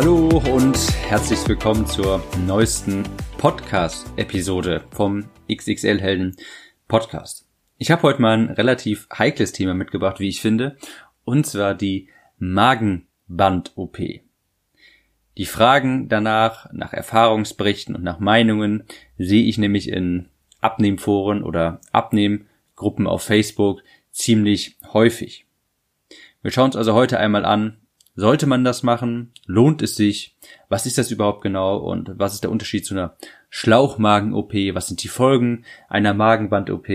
Hallo und herzlich willkommen zur neuesten Podcast-Episode vom XXL Helden Podcast. Ich habe heute mal ein relativ heikles Thema mitgebracht, wie ich finde, und zwar die Magenband-OP. Die Fragen danach, nach Erfahrungsberichten und nach Meinungen sehe ich nämlich in Abnehmforen oder Abnehmgruppen auf Facebook ziemlich häufig. Wir schauen uns also heute einmal an, sollte man das machen? Lohnt es sich? Was ist das überhaupt genau? Und was ist der Unterschied zu einer Schlauchmagen-OP? Was sind die Folgen einer Magenband-OP?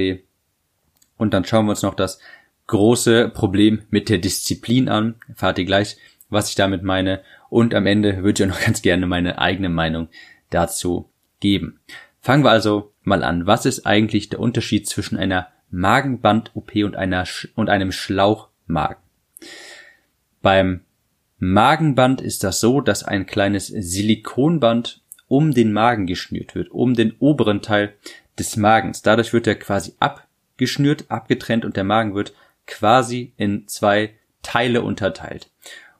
Und dann schauen wir uns noch das große Problem mit der Disziplin an. Erfahrt ihr gleich, was ich damit meine. Und am Ende würde ich auch noch ganz gerne meine eigene Meinung dazu geben. Fangen wir also mal an. Was ist eigentlich der Unterschied zwischen einer Magenband-OP und einer, und einem Schlauchmagen? Beim Magenband ist das so, dass ein kleines Silikonband um den Magen geschnürt wird, um den oberen Teil des Magens. Dadurch wird er quasi abgeschnürt, abgetrennt und der Magen wird quasi in zwei Teile unterteilt.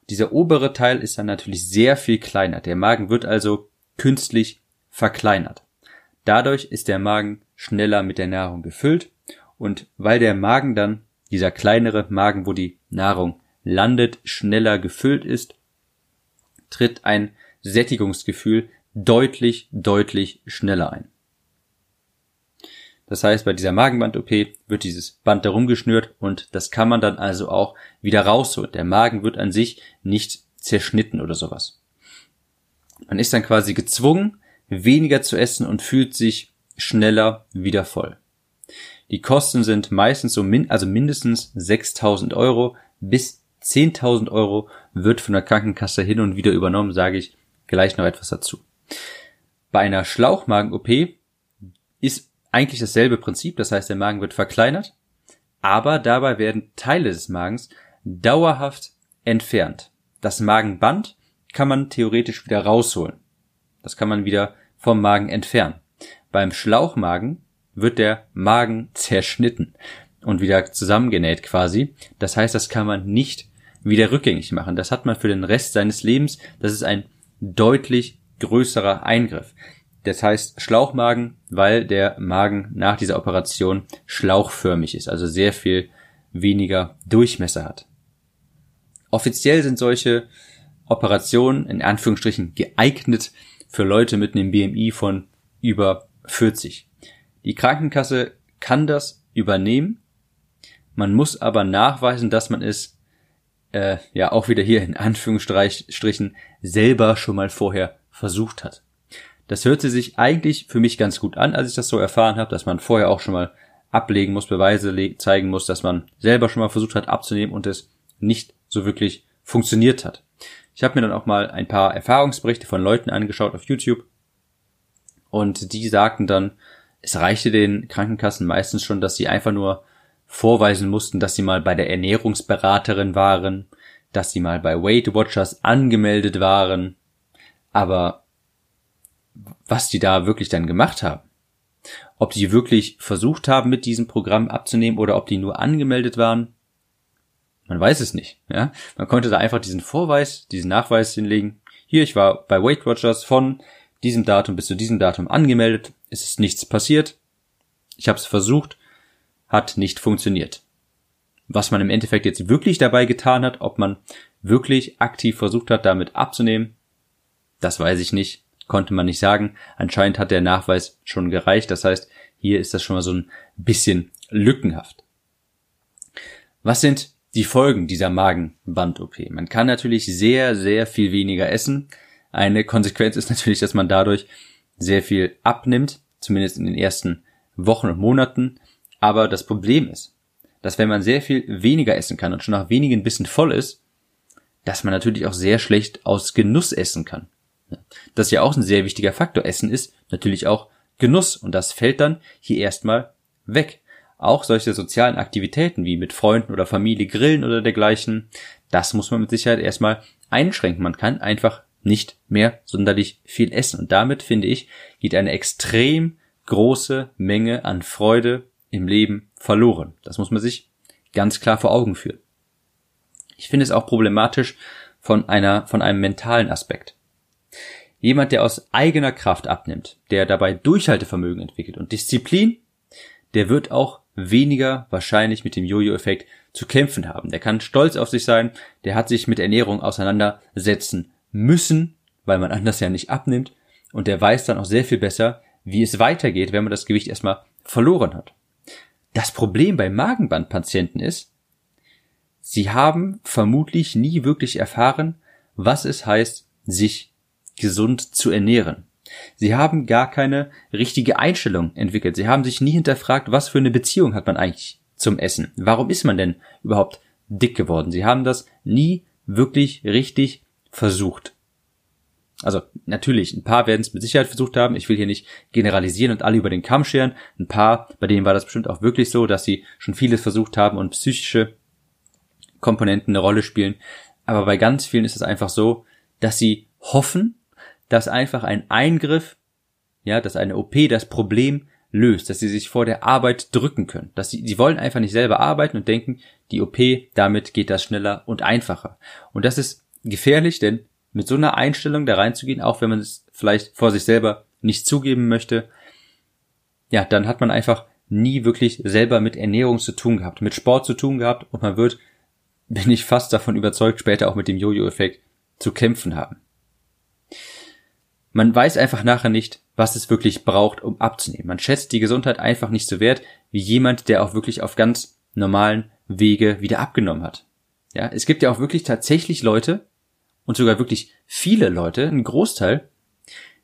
Dieser obere Teil ist dann natürlich sehr viel kleiner. Der Magen wird also künstlich verkleinert. Dadurch ist der Magen schneller mit der Nahrung gefüllt und weil der Magen dann, dieser kleinere Magen, wo die Nahrung landet, schneller gefüllt ist, tritt ein Sättigungsgefühl deutlich, deutlich schneller ein. Das heißt, bei dieser Magenband-OP wird dieses Band darum geschnürt und das kann man dann also auch wieder rausholen. Der Magen wird an sich nicht zerschnitten oder sowas. Man ist dann quasi gezwungen, weniger zu essen und fühlt sich schneller wieder voll. Die Kosten sind meistens so min also mindestens 6000 Euro bis 10.000 Euro wird von der Krankenkasse hin und wieder übernommen, sage ich gleich noch etwas dazu. Bei einer Schlauchmagen-OP ist eigentlich dasselbe Prinzip, das heißt, der Magen wird verkleinert, aber dabei werden Teile des Magens dauerhaft entfernt. Das Magenband kann man theoretisch wieder rausholen. Das kann man wieder vom Magen entfernen. Beim Schlauchmagen wird der Magen zerschnitten und wieder zusammengenäht quasi. Das heißt, das kann man nicht wieder rückgängig machen. Das hat man für den Rest seines Lebens. Das ist ein deutlich größerer Eingriff. Das heißt Schlauchmagen, weil der Magen nach dieser Operation schlauchförmig ist, also sehr viel weniger Durchmesser hat. Offiziell sind solche Operationen in Anführungsstrichen geeignet für Leute mit einem BMI von über 40. Die Krankenkasse kann das übernehmen. Man muss aber nachweisen, dass man es äh, ja auch wieder hier in Anführungsstrichen selber schon mal vorher versucht hat. Das hörte sich eigentlich für mich ganz gut an, als ich das so erfahren habe, dass man vorher auch schon mal ablegen muss, Beweise zeigen muss, dass man selber schon mal versucht hat abzunehmen und es nicht so wirklich funktioniert hat. Ich habe mir dann auch mal ein paar Erfahrungsberichte von Leuten angeschaut auf YouTube und die sagten dann, es reichte den Krankenkassen meistens schon, dass sie einfach nur vorweisen mussten, dass sie mal bei der Ernährungsberaterin waren, dass sie mal bei Weight Watchers angemeldet waren, aber was die da wirklich dann gemacht haben, ob die wirklich versucht haben, mit diesem Programm abzunehmen oder ob die nur angemeldet waren, man weiß es nicht. Ja? Man konnte da einfach diesen Vorweis, diesen Nachweis hinlegen. Hier, ich war bei Weight Watchers von diesem Datum bis zu diesem Datum angemeldet. Es ist nichts passiert. Ich habe es versucht hat nicht funktioniert. Was man im Endeffekt jetzt wirklich dabei getan hat, ob man wirklich aktiv versucht hat, damit abzunehmen, das weiß ich nicht, konnte man nicht sagen. Anscheinend hat der Nachweis schon gereicht. Das heißt, hier ist das schon mal so ein bisschen lückenhaft. Was sind die Folgen dieser Magenband-OP? Man kann natürlich sehr, sehr viel weniger essen. Eine Konsequenz ist natürlich, dass man dadurch sehr viel abnimmt, zumindest in den ersten Wochen und Monaten. Aber das Problem ist, dass wenn man sehr viel weniger essen kann und schon nach wenigen Bissen voll ist, dass man natürlich auch sehr schlecht aus Genuss essen kann. Das ist ja auch ein sehr wichtiger Faktor. Essen ist natürlich auch Genuss und das fällt dann hier erstmal weg. Auch solche sozialen Aktivitäten wie mit Freunden oder Familie grillen oder dergleichen, das muss man mit Sicherheit erstmal einschränken. Man kann einfach nicht mehr sonderlich viel essen. Und damit, finde ich, geht eine extrem große Menge an Freude im Leben verloren. Das muss man sich ganz klar vor Augen führen. Ich finde es auch problematisch von einer, von einem mentalen Aspekt. Jemand, der aus eigener Kraft abnimmt, der dabei Durchhaltevermögen entwickelt und Disziplin, der wird auch weniger wahrscheinlich mit dem Jojo-Effekt zu kämpfen haben. Der kann stolz auf sich sein, der hat sich mit Ernährung auseinandersetzen müssen, weil man anders ja nicht abnimmt und der weiß dann auch sehr viel besser, wie es weitergeht, wenn man das Gewicht erstmal verloren hat. Das Problem bei Magenbandpatienten ist, sie haben vermutlich nie wirklich erfahren, was es heißt, sich gesund zu ernähren. Sie haben gar keine richtige Einstellung entwickelt. Sie haben sich nie hinterfragt, was für eine Beziehung hat man eigentlich zum Essen. Warum ist man denn überhaupt dick geworden? Sie haben das nie wirklich richtig versucht. Also natürlich, ein paar werden es mit Sicherheit versucht haben. Ich will hier nicht generalisieren und alle über den Kamm scheren. Ein paar, bei denen war das bestimmt auch wirklich so, dass sie schon vieles versucht haben und psychische Komponenten eine Rolle spielen. Aber bei ganz vielen ist es einfach so, dass sie hoffen, dass einfach ein Eingriff, ja, dass eine OP das Problem löst, dass sie sich vor der Arbeit drücken können. Dass sie, sie wollen einfach nicht selber arbeiten und denken, die OP, damit geht das schneller und einfacher. Und das ist gefährlich, denn mit so einer Einstellung da reinzugehen, auch wenn man es vielleicht vor sich selber nicht zugeben möchte, ja, dann hat man einfach nie wirklich selber mit Ernährung zu tun gehabt, mit Sport zu tun gehabt und man wird, bin ich fast davon überzeugt, später auch mit dem Jojo-Effekt zu kämpfen haben. Man weiß einfach nachher nicht, was es wirklich braucht, um abzunehmen. Man schätzt die Gesundheit einfach nicht so wert wie jemand, der auch wirklich auf ganz normalen Wege wieder abgenommen hat. Ja, es gibt ja auch wirklich tatsächlich Leute und sogar wirklich viele Leute, ein Großteil,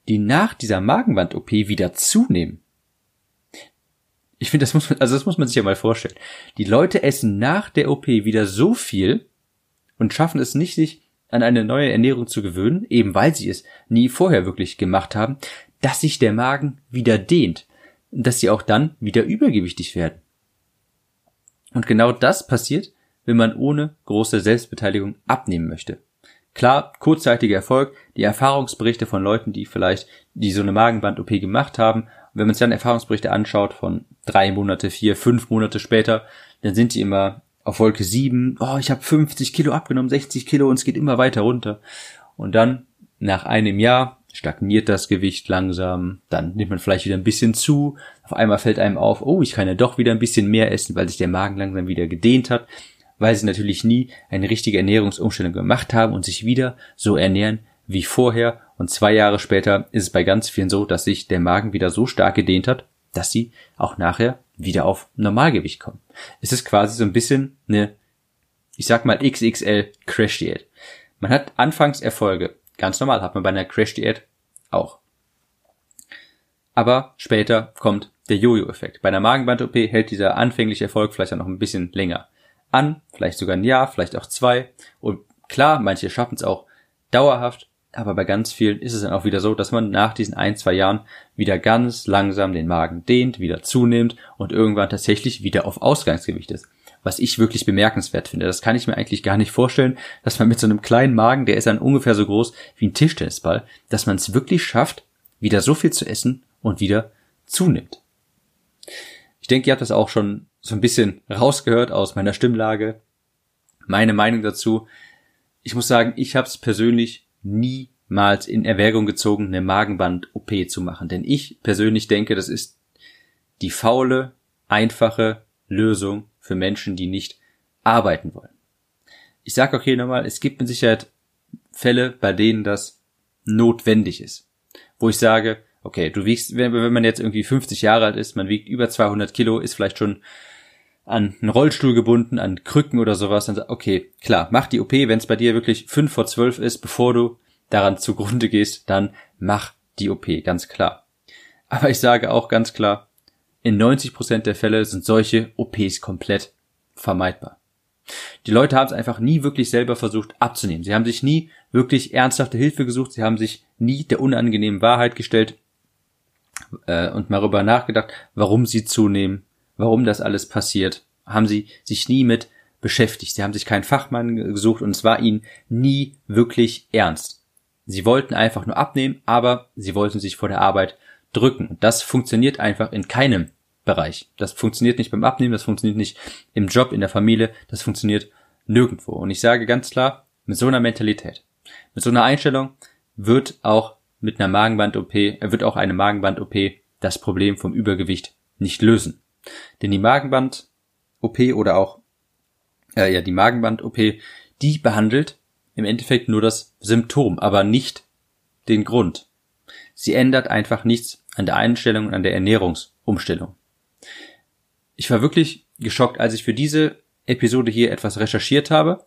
die nach dieser Magenband-OP wieder zunehmen. Ich finde, das muss man, also das muss man sich ja mal vorstellen. Die Leute essen nach der OP wieder so viel und schaffen es nicht, sich an eine neue Ernährung zu gewöhnen, eben weil sie es nie vorher wirklich gemacht haben, dass sich der Magen wieder dehnt, dass sie auch dann wieder übergewichtig werden. Und genau das passiert, wenn man ohne große Selbstbeteiligung abnehmen möchte. Klar, kurzzeitiger Erfolg, die Erfahrungsberichte von Leuten, die vielleicht, die so eine Magenband-OP gemacht haben, wenn man sich dann Erfahrungsberichte anschaut von drei Monate, vier, fünf Monate später, dann sind die immer auf Wolke 7, oh, ich habe 50 Kilo abgenommen, 60 Kilo und es geht immer weiter runter. Und dann, nach einem Jahr, stagniert das Gewicht langsam, dann nimmt man vielleicht wieder ein bisschen zu, auf einmal fällt einem auf, oh, ich kann ja doch wieder ein bisschen mehr essen, weil sich der Magen langsam wieder gedehnt hat, weil sie natürlich nie eine richtige Ernährungsumstellung gemacht haben und sich wieder so ernähren wie vorher. Und zwei Jahre später ist es bei ganz vielen so, dass sich der Magen wieder so stark gedehnt hat, dass sie auch nachher wieder auf Normalgewicht kommen. Es ist quasi so ein bisschen eine, ich sag mal XXL Crash Diät. Man hat anfangs Erfolge. Ganz normal hat man bei einer Crash Diät auch. Aber später kommt der Jojo-Effekt. Bei einer Magenband-OP hält dieser anfängliche Erfolg vielleicht auch noch ein bisschen länger an, vielleicht sogar ein Jahr, vielleicht auch zwei. Und klar, manche schaffen es auch dauerhaft, aber bei ganz vielen ist es dann auch wieder so, dass man nach diesen ein, zwei Jahren wieder ganz langsam den Magen dehnt, wieder zunimmt und irgendwann tatsächlich wieder auf Ausgangsgewicht ist. Was ich wirklich bemerkenswert finde. Das kann ich mir eigentlich gar nicht vorstellen, dass man mit so einem kleinen Magen, der ist dann ungefähr so groß wie ein Tischtennisball, dass man es wirklich schafft, wieder so viel zu essen und wieder zunimmt. Ich denke, ihr habt das auch schon so ein bisschen rausgehört aus meiner Stimmlage. Meine Meinung dazu. Ich muss sagen, ich habe es persönlich niemals in Erwägung gezogen, eine Magenband-OP zu machen. Denn ich persönlich denke, das ist die faule, einfache Lösung für Menschen, die nicht arbeiten wollen. Ich sage auch hier nochmal, es gibt mit Sicherheit Fälle, bei denen das notwendig ist. Wo ich sage, okay, du wiegst, wenn, wenn man jetzt irgendwie 50 Jahre alt ist, man wiegt über 200 Kilo, ist vielleicht schon an einen Rollstuhl gebunden, an Krücken oder sowas, dann sag, okay, klar, mach die OP, wenn es bei dir wirklich fünf vor zwölf ist, bevor du daran zugrunde gehst, dann mach die OP, ganz klar. Aber ich sage auch ganz klar, in 90 Prozent der Fälle sind solche OPs komplett vermeidbar. Die Leute haben es einfach nie wirklich selber versucht abzunehmen. Sie haben sich nie wirklich ernsthafte Hilfe gesucht. Sie haben sich nie der unangenehmen Wahrheit gestellt äh, und mal darüber nachgedacht, warum sie zunehmen, warum das alles passiert. Haben sie sich nie mit beschäftigt. Sie haben sich keinen Fachmann gesucht und es war ihnen nie wirklich ernst. Sie wollten einfach nur abnehmen, aber sie wollten sich vor der Arbeit drücken. Und das funktioniert einfach in keinem Bereich. Das funktioniert nicht beim Abnehmen, das funktioniert nicht im Job, in der Familie, das funktioniert nirgendwo. Und ich sage ganz klar, mit so einer Mentalität, mit so einer Einstellung wird auch mit einer Magenband-OP, äh, wird auch eine Magenband-OP das Problem vom Übergewicht nicht lösen. Denn die Magenband-OP oder auch äh, ja, die Magenband-OP, die behandelt im Endeffekt nur das Symptom, aber nicht den Grund. Sie ändert einfach nichts an der Einstellung und an der Ernährungsumstellung. Ich war wirklich geschockt, als ich für diese Episode hier etwas recherchiert habe,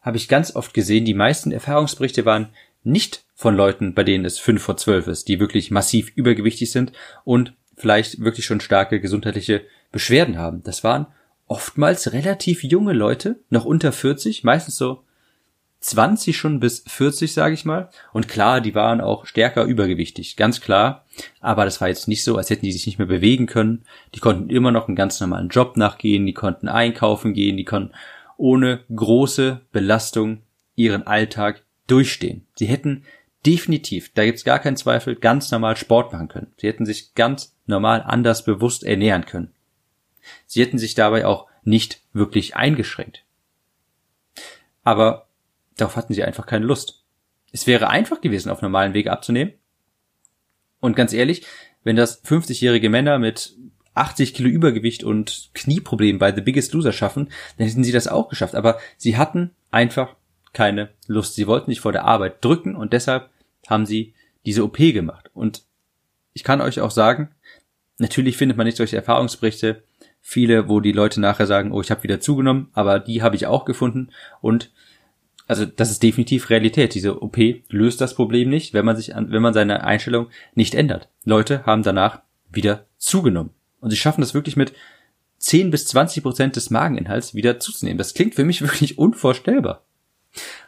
habe ich ganz oft gesehen, die meisten Erfahrungsberichte waren nicht von Leuten, bei denen es fünf vor zwölf ist, die wirklich massiv übergewichtig sind und vielleicht wirklich schon starke gesundheitliche Beschwerden haben. Das waren oftmals relativ junge Leute, noch unter 40, meistens so 20 schon bis 40, sage ich mal. Und klar, die waren auch stärker übergewichtig, ganz klar. Aber das war jetzt nicht so, als hätten die sich nicht mehr bewegen können. Die konnten immer noch einen ganz normalen Job nachgehen, die konnten einkaufen gehen, die konnten ohne große Belastung ihren Alltag durchstehen. Sie hätten definitiv, da gibt's gar keinen Zweifel, ganz normal Sport machen können. Sie hätten sich ganz normal anders bewusst ernähren können. Sie hätten sich dabei auch nicht wirklich eingeschränkt. Aber darauf hatten sie einfach keine Lust. Es wäre einfach gewesen, auf normalen Wege abzunehmen. Und ganz ehrlich, wenn das 50-jährige Männer mit 80 Kilo Übergewicht und Knieproblemen bei The Biggest Loser schaffen, dann hätten sie das auch geschafft. Aber sie hatten einfach keine Lust. Sie wollten sich vor der Arbeit drücken und deshalb haben sie diese OP gemacht. Und ich kann euch auch sagen, natürlich findet man nicht solche Erfahrungsberichte viele, wo die Leute nachher sagen, oh, ich habe wieder zugenommen, aber die habe ich auch gefunden und also das ist definitiv Realität. Diese OP löst das Problem nicht, wenn man sich an, wenn man seine Einstellung nicht ändert. Leute haben danach wieder zugenommen und sie schaffen das wirklich mit 10 bis 20 Prozent des Mageninhalts wieder zuzunehmen. Das klingt für mich wirklich unvorstellbar.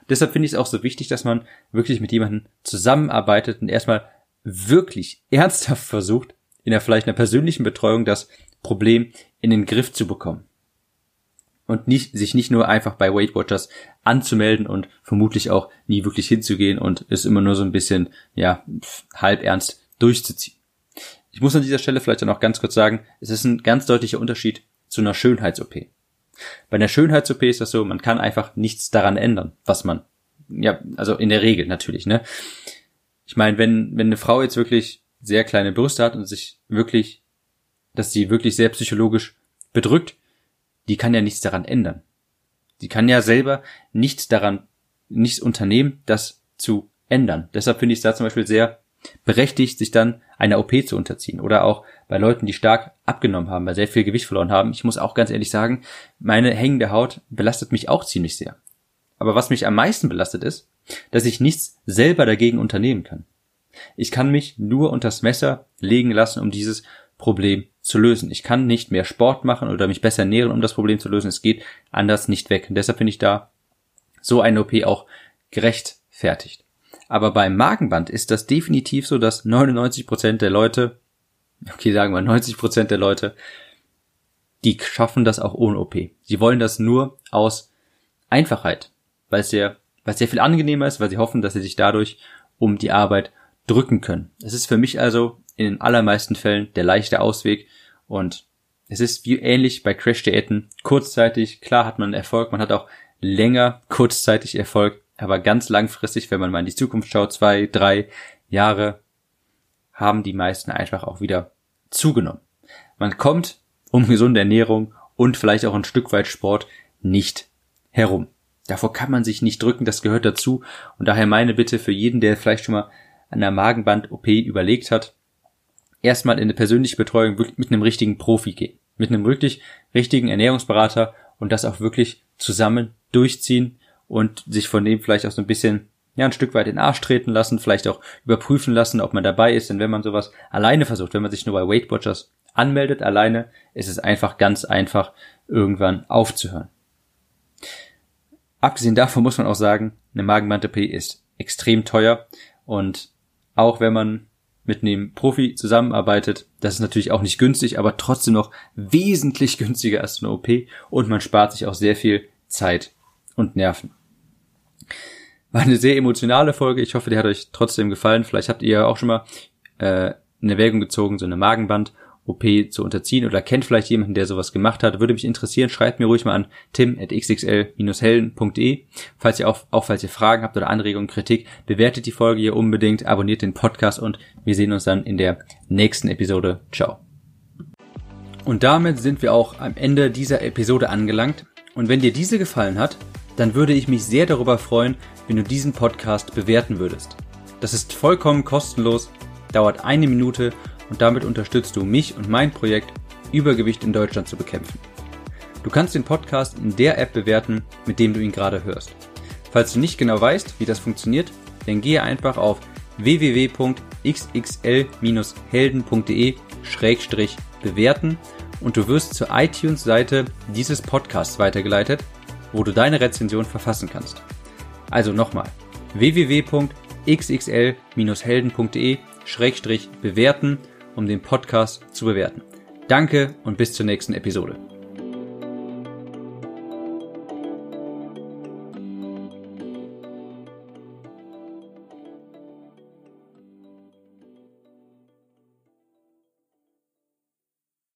Deshalb finde ich es auch so wichtig, dass man wirklich mit jemandem zusammenarbeitet und erstmal wirklich ernsthaft versucht, in der vielleicht einer persönlichen Betreuung das Problem in den Griff zu bekommen. Und nicht, sich nicht nur einfach bei Weight Watchers anzumelden und vermutlich auch nie wirklich hinzugehen und es immer nur so ein bisschen, ja, halb ernst durchzuziehen. Ich muss an dieser Stelle vielleicht dann auch ganz kurz sagen, es ist ein ganz deutlicher Unterschied zu einer Schönheits-OP. Bei einer Schönheits-OP ist das so, man kann einfach nichts daran ändern, was man, ja, also in der Regel natürlich, ne. Ich meine, wenn, wenn eine Frau jetzt wirklich sehr kleine Brüste hat und sich wirklich dass sie wirklich sehr psychologisch bedrückt, die kann ja nichts daran ändern. Die kann ja selber nichts daran, nichts unternehmen, das zu ändern. Deshalb finde ich es da zum Beispiel sehr berechtigt, sich dann einer OP zu unterziehen. Oder auch bei Leuten, die stark abgenommen haben, weil sehr viel Gewicht verloren haben. Ich muss auch ganz ehrlich sagen, meine hängende Haut belastet mich auch ziemlich sehr. Aber was mich am meisten belastet ist, dass ich nichts selber dagegen unternehmen kann. Ich kann mich nur unters Messer legen lassen, um dieses Problem zu lösen. Ich kann nicht mehr Sport machen oder mich besser ernähren, um das Problem zu lösen. Es geht anders nicht weg. Und deshalb finde ich da so eine OP auch gerechtfertigt. Aber beim Magenband ist das definitiv so, dass 99% der Leute, okay, sagen wir 90% der Leute, die schaffen das auch ohne OP. Sie wollen das nur aus Einfachheit, weil es sehr, weil es sehr viel angenehmer ist, weil sie hoffen, dass sie sich dadurch um die Arbeit drücken können. Es ist für mich also in den allermeisten Fällen der leichte Ausweg und es ist wie ähnlich bei Crash-Diäten. Kurzzeitig, klar hat man Erfolg, man hat auch länger kurzzeitig Erfolg, aber ganz langfristig, wenn man mal in die Zukunft schaut, zwei, drei Jahre, haben die meisten einfach auch wieder zugenommen. Man kommt um gesunde Ernährung und vielleicht auch ein Stück weit Sport nicht herum. Davor kann man sich nicht drücken, das gehört dazu. Und daher meine Bitte für jeden, der vielleicht schon mal an der Magenband-OP überlegt hat, erstmal in eine persönliche Betreuung mit einem richtigen Profi gehen. Mit einem wirklich richtigen Ernährungsberater und das auch wirklich zusammen durchziehen und sich von dem vielleicht auch so ein bisschen ja, ein Stück weit in den Arsch treten lassen, vielleicht auch überprüfen lassen, ob man dabei ist. Denn wenn man sowas alleine versucht, wenn man sich nur bei Weight Watchers anmeldet alleine, ist es einfach ganz einfach, irgendwann aufzuhören. abgesehen davon muss man auch sagen, eine Magenband-OP ist extrem teuer und auch wenn man mit einem Profi zusammenarbeitet, das ist natürlich auch nicht günstig, aber trotzdem noch wesentlich günstiger als eine OP und man spart sich auch sehr viel Zeit und Nerven. War eine sehr emotionale Folge. Ich hoffe, die hat euch trotzdem gefallen. Vielleicht habt ihr auch schon mal äh, in Erwägung gezogen, so eine Magenband OP zu unterziehen oder kennt vielleicht jemanden, der sowas gemacht hat. Würde mich interessieren, schreibt mir ruhig mal an tim.xxl-helden.de. Falls ihr auch, auch falls ihr Fragen habt oder Anregungen, Kritik, bewertet die Folge hier unbedingt, abonniert den Podcast und wir sehen uns dann in der nächsten Episode. Ciao. Und damit sind wir auch am Ende dieser Episode angelangt. Und wenn dir diese gefallen hat, dann würde ich mich sehr darüber freuen, wenn du diesen Podcast bewerten würdest. Das ist vollkommen kostenlos, dauert eine Minute und damit unterstützt du mich und mein Projekt, Übergewicht in Deutschland zu bekämpfen. Du kannst den Podcast in der App bewerten, mit dem du ihn gerade hörst. Falls du nicht genau weißt, wie das funktioniert, dann gehe einfach auf www.xxl-helden.de-bewerten und du wirst zur iTunes-Seite dieses Podcasts weitergeleitet, wo du deine Rezension verfassen kannst. Also nochmal www.xxl-helden.de-bewerten um den Podcast zu bewerten. Danke und bis zur nächsten Episode.